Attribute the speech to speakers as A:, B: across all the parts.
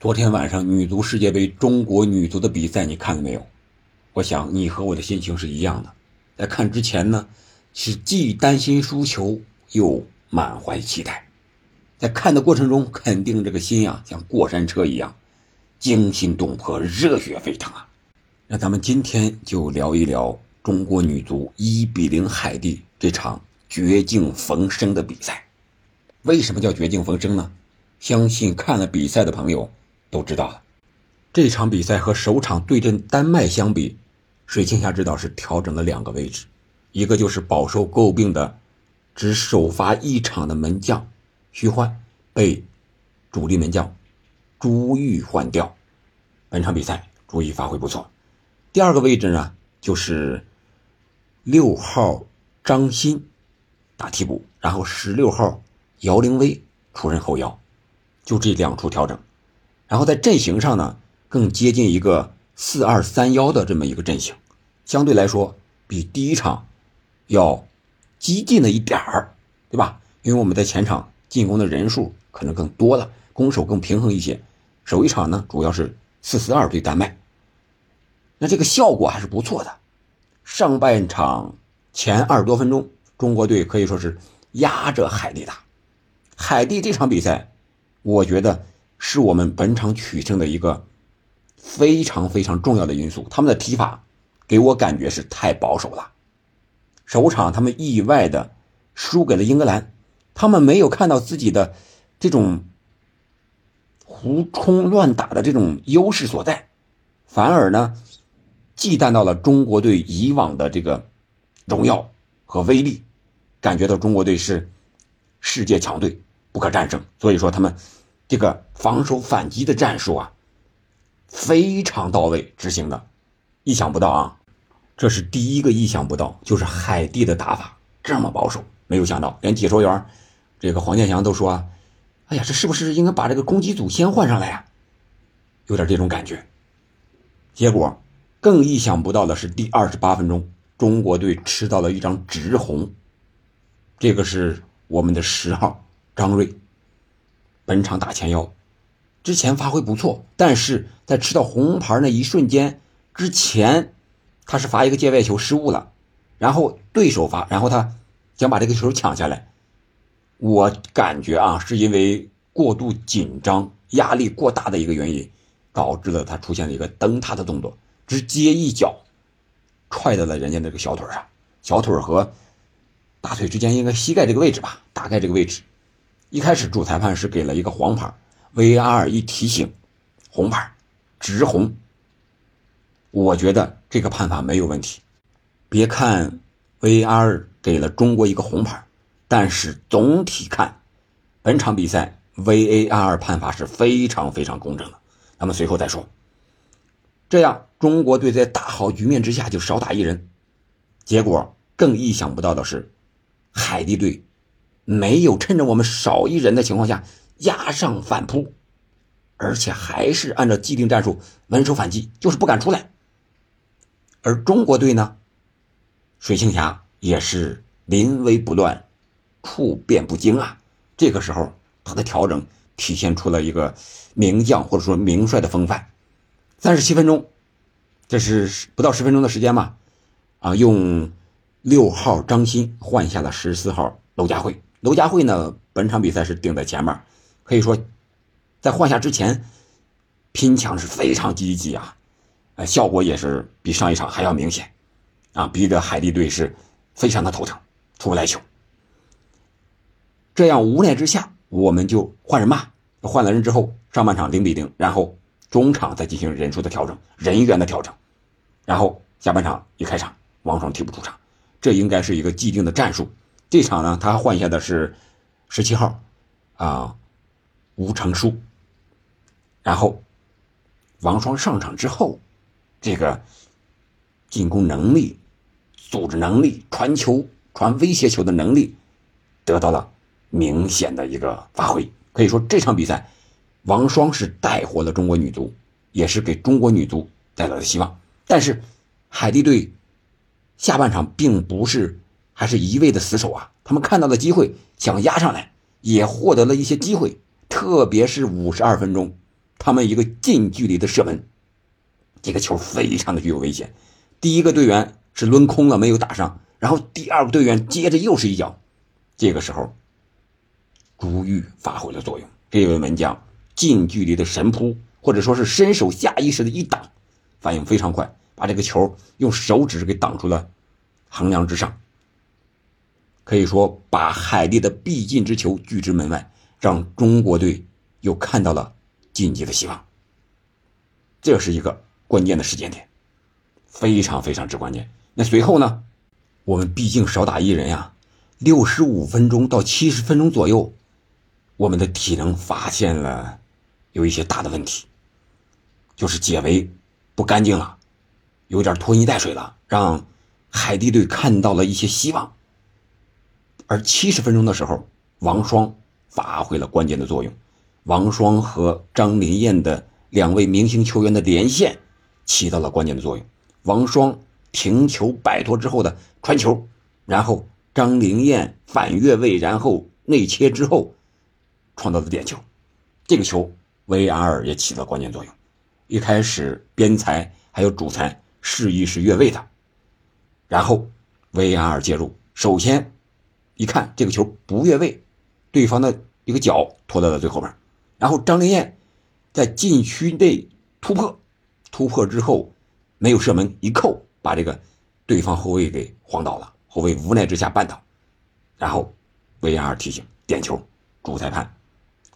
A: 昨天晚上女足世界杯中国女足的比赛你看了没有？我想你和我的心情是一样的。在看之前呢，是既担心输球又满怀期待。在看的过程中，肯定这个心呀像过山车一样，惊心动魄、热血沸腾啊！那咱们今天就聊一聊中国女足一比零海地这场绝境逢生的比赛。为什么叫绝境逢生呢？相信看了比赛的朋友。都知道了，这场比赛和首场对阵丹麦相比，水庆霞指导是调整了两个位置，一个就是饱受诟病的只首发一场的门将徐欢被主力门将朱玉换掉，本场比赛朱玉发挥不错。第二个位置呢，就是六号张鑫打替补，然后十六号姚凌薇出任后腰，就这两处调整。然后在阵型上呢，更接近一个四二三幺的这么一个阵型，相对来说比第一场要激进了一点儿，对吧？因为我们在前场进攻的人数可能更多了，攻守更平衡一些。首一场呢，主要是四四二对丹麦，那这个效果还是不错的。上半场前二十多分钟，中国队可以说是压着海地打。海地这场比赛，我觉得。是我们本场取胜的一个非常非常重要的因素。他们的踢法给我感觉是太保守了。首场他们意外的输给了英格兰，他们没有看到自己的这种胡冲乱打的这种优势所在，反而呢忌惮到了中国队以往的这个荣耀和威力，感觉到中国队是世界强队不可战胜。所以说他们。这个防守反击的战术啊，非常到位，执行的，意想不到啊！这是第一个意想不到，就是海地的打法这么保守，没有想到，连解说员这个黄健翔都说：“哎呀，这是不是应该把这个攻击组先换上来呀？”有点这种感觉。结果更意想不到的是，第二十八分钟，中国队吃到了一张直红，这个是我们的十号张睿。本场打前腰，之前发挥不错，但是在吃到红牌那一瞬间之前，他是罚一个界外球失误了，然后对手罚，然后他想把这个球抢下来。我感觉啊，是因为过度紧张、压力过大的一个原因，导致了他出现了一个蹬踏的动作，直接一脚踹到了人家那个小腿上，小腿和大腿之间应该膝盖这个位置吧，大概这个位置。一开始主裁判是给了一个黄牌，VAR 一提醒，红牌，直红。我觉得这个判罚没有问题。别看 VAR 给了中国一个红牌，但是总体看，本场比赛 VAR 判罚是非常非常公正的。咱们随后再说。这样，中国队在大好局面之下就少打一人，结果更意想不到的是，海地队。没有趁着我们少一人的情况下压上反扑，而且还是按照既定战术稳守反击，就是不敢出来。而中国队呢，水庆霞也是临危不乱，处变不惊啊。这个时候他的调整体现出了一个名将或者说名帅的风范。三十七分钟，这是不到十分钟的时间嘛？啊，用六号张鑫换下了十四号娄佳慧。娄佳慧呢，本场比赛是顶在前面，可以说，在换下之前，拼抢是非常积极啊，呃，效果也是比上一场还要明显，啊，逼得海地队是非常的头疼，出不来球。这样无奈之下，我们就换人吧。换了人之后，上半场零比零，然后中场再进行人数的调整、人员的调整，然后下半场一开场，王双替补出场，这应该是一个既定的战术。这场呢，他换下的是十七号，啊，吴成书。然后王双上场之后，这个进攻能力、组织能力、传球、传威胁球的能力得到了明显的一个发挥。可以说这场比赛，王双是带活了中国女足，也是给中国女足带来了希望。但是海地队下半场并不是。还是一味的死守啊！他们看到的机会想压上来，也获得了一些机会。特别是五十二分钟，他们一个近距离的射门，这个球非常的具有危险。第一个队员是抡空了，没有打上，然后第二个队员接着又是一脚，这个时候，朱玉发挥了作用，这位门将近距离的神扑，或者说是伸手下意识的一挡，反应非常快，把这个球用手指给挡出了横梁之上。可以说，把海地的必进之球拒之门外，让中国队又看到了晋级的希望。这是一个关键的时间点，非常非常之关键。那随后呢？我们毕竟少打一人呀，六十五分钟到七十分钟左右，我们的体能发现了有一些大的问题，就是解围不干净了，有点拖泥带水了，让海地队看到了一些希望。而七十分钟的时候，王霜发挥了关键的作用。王霜和张林燕的两位明星球员的连线起到了关键的作用。王霜停球摆脱之后的传球，然后张林燕反越位，然后内切之后创造的点球。这个球 VAR 也起到关键作用。一开始边裁还有主裁示意是越位的，然后 VAR 介入，首先。一看这个球不越位，对方的一个脚拖到了最后边，然后张林燕在禁区内突破，突破之后没有射门，一扣把这个对方后卫给晃倒了，后卫无奈之下绊倒，然后 VAR 提醒点球，主裁判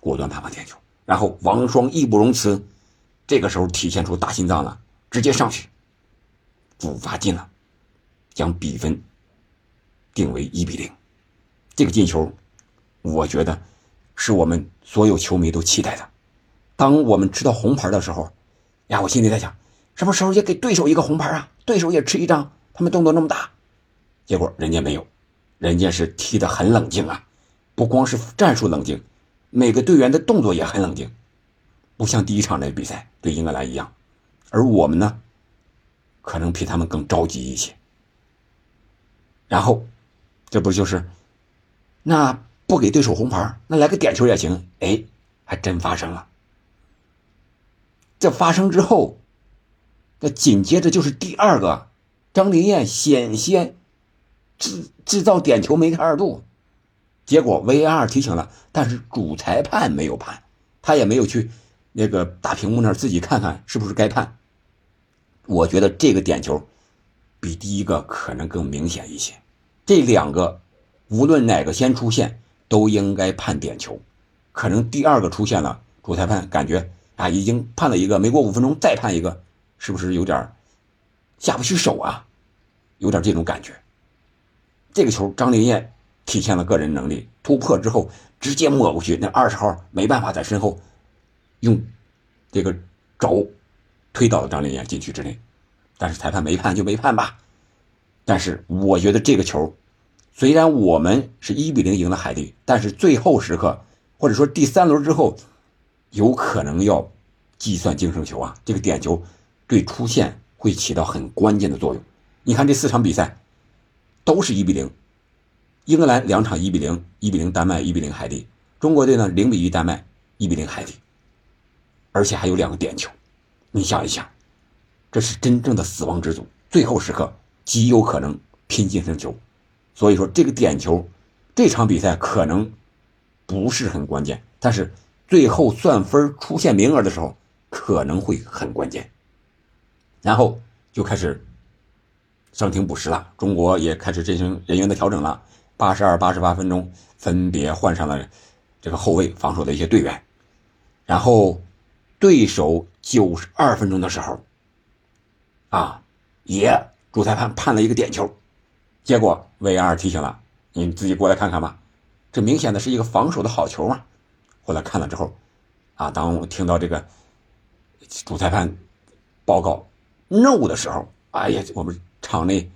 A: 果断判罚点球，然后王霜义不容辞，这个时候体现出大心脏了，直接上去主罚进了，将比分定为一比零。这个进球，我觉得是我们所有球迷都期待的。当我们吃到红牌的时候，呀，我心里在想，什么时候也给对手一个红牌啊？对手也吃一张，他们动作那么大。结果人家没有，人家是踢得很冷静啊，不光是战术冷静，每个队员的动作也很冷静，不像第一场那比赛对英格兰一样。而我们呢，可能比他们更着急一些。然后，这不就是？那不给对手红牌，那来个点球也行。哎，还真发生了。这发生之后，那紧接着就是第二个，张林燕险些制制造点球梅开二度，结果 VAR 提醒了，但是主裁判没有判，他也没有去那个大屏幕那儿自己看看是不是该判。我觉得这个点球比第一个可能更明显一些，这两个。无论哪个先出现，都应该判点球。可能第二个出现了，主裁判感觉啊，已经判了一个，没过五分钟再判一个，是不是有点下不去手啊？有点这种感觉。这个球，张林燕体现了个人能力，突破之后直接抹过去，那二十号没办法在身后用这个肘推倒了张林燕禁区之内，但是裁判没判就没判吧。但是我觉得这个球。虽然我们是一比零赢了海地，但是最后时刻，或者说第三轮之后，有可能要计算净胜球啊！这个点球对出线会起到很关键的作用。你看这四场比赛都是一比零，英格兰两场一比零，一比零丹麦，一比零海地；中国队呢零比一丹麦，一比零海地，而且还有两个点球。你想一想，这是真正的死亡之组，最后时刻极有可能拼净胜球。所以说，这个点球，这场比赛可能不是很关键，但是最后算分出现名额的时候，可能会很关键。然后就开始伤停补时了，中国也开始进行人员的调整了。八十二、八十八分钟分别换上了这个后卫防守的一些队员，然后对手九十二分钟的时候，啊，也主裁判判了一个点球。结果 VR 提醒了，你自己过来看看吧，这明显的是一个防守的好球嘛。后来看了之后，啊，当我听到这个主裁判报告 no 的时候，哎呀，我们场内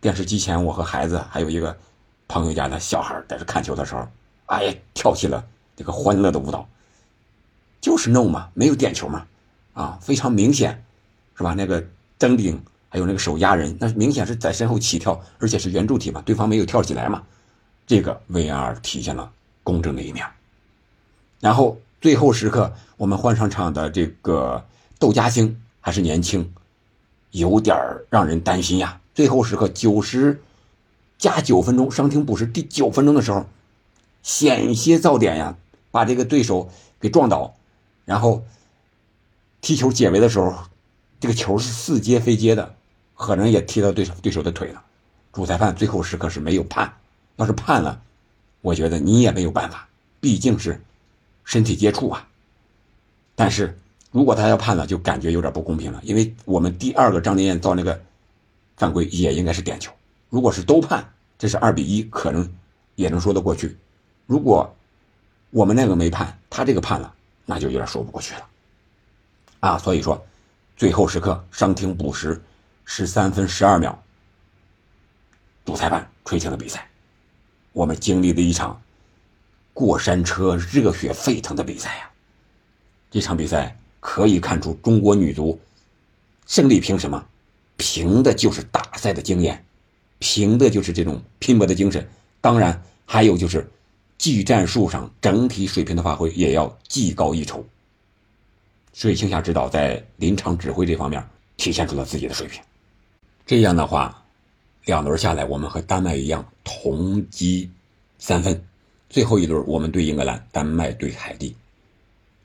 A: 电视机前，我和孩子还有一个朋友家的小孩在这看球的时候，哎呀，跳起了这个欢乐的舞蹈，就是 no 嘛，没有点球嘛，啊，非常明显，是吧？那个登顶。还有那个手压人，那明显是在身后起跳，而且是圆柱体嘛，对方没有跳起来嘛，这个 V R 体现了公正的一面。然后最后时刻我们换上场的这个窦佳兴还是年轻，有点让人担心呀。最后时刻九十加九分钟，伤停补时第九分钟的时候，险些造点呀，把这个对手给撞倒，然后踢球解围的时候，这个球是似接非接的，可能也踢到对手对手的腿了。主裁判最后时刻是没有判，要是判了，我觉得你也没有办法，毕竟是身体接触啊。但是如果他要判了，就感觉有点不公平了，因为我们第二个张林燕造那个犯规也应该是点球，如果是都判，这是二比一，可能也能说得过去。如果我们那个没判，他这个判了，那就有点说不过去了啊。所以说，最后时刻伤停补时十三分十二秒。主裁判吹停了比赛，我们经历了一场过山车、热血沸腾的比赛呀！这场比赛可以看出中国女足胜利凭什么？凭的就是大赛的经验，凭的就是这种拼搏的精神。当然，还有就是技战术上整体水平的发挥也要技高一筹。水庆霞指导在临场指挥这方面体现出了自己的水平。这样的话。两轮下来，我们和丹麦一样同积三分。最后一轮我们对英格兰，丹麦对海地，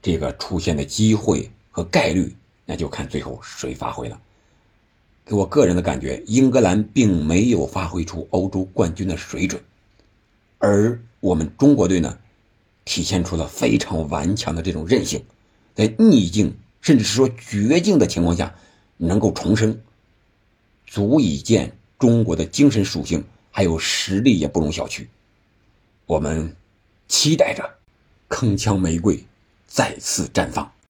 A: 这个出现的机会和概率，那就看最后谁发挥了。给我个人的感觉，英格兰并没有发挥出欧洲冠军的水准，而我们中国队呢，体现出了非常顽强的这种韧性，在逆境甚至是说绝境的情况下能够重生，足以见。中国的精神属性还有实力也不容小觑，我们期待着铿锵玫瑰再次绽放。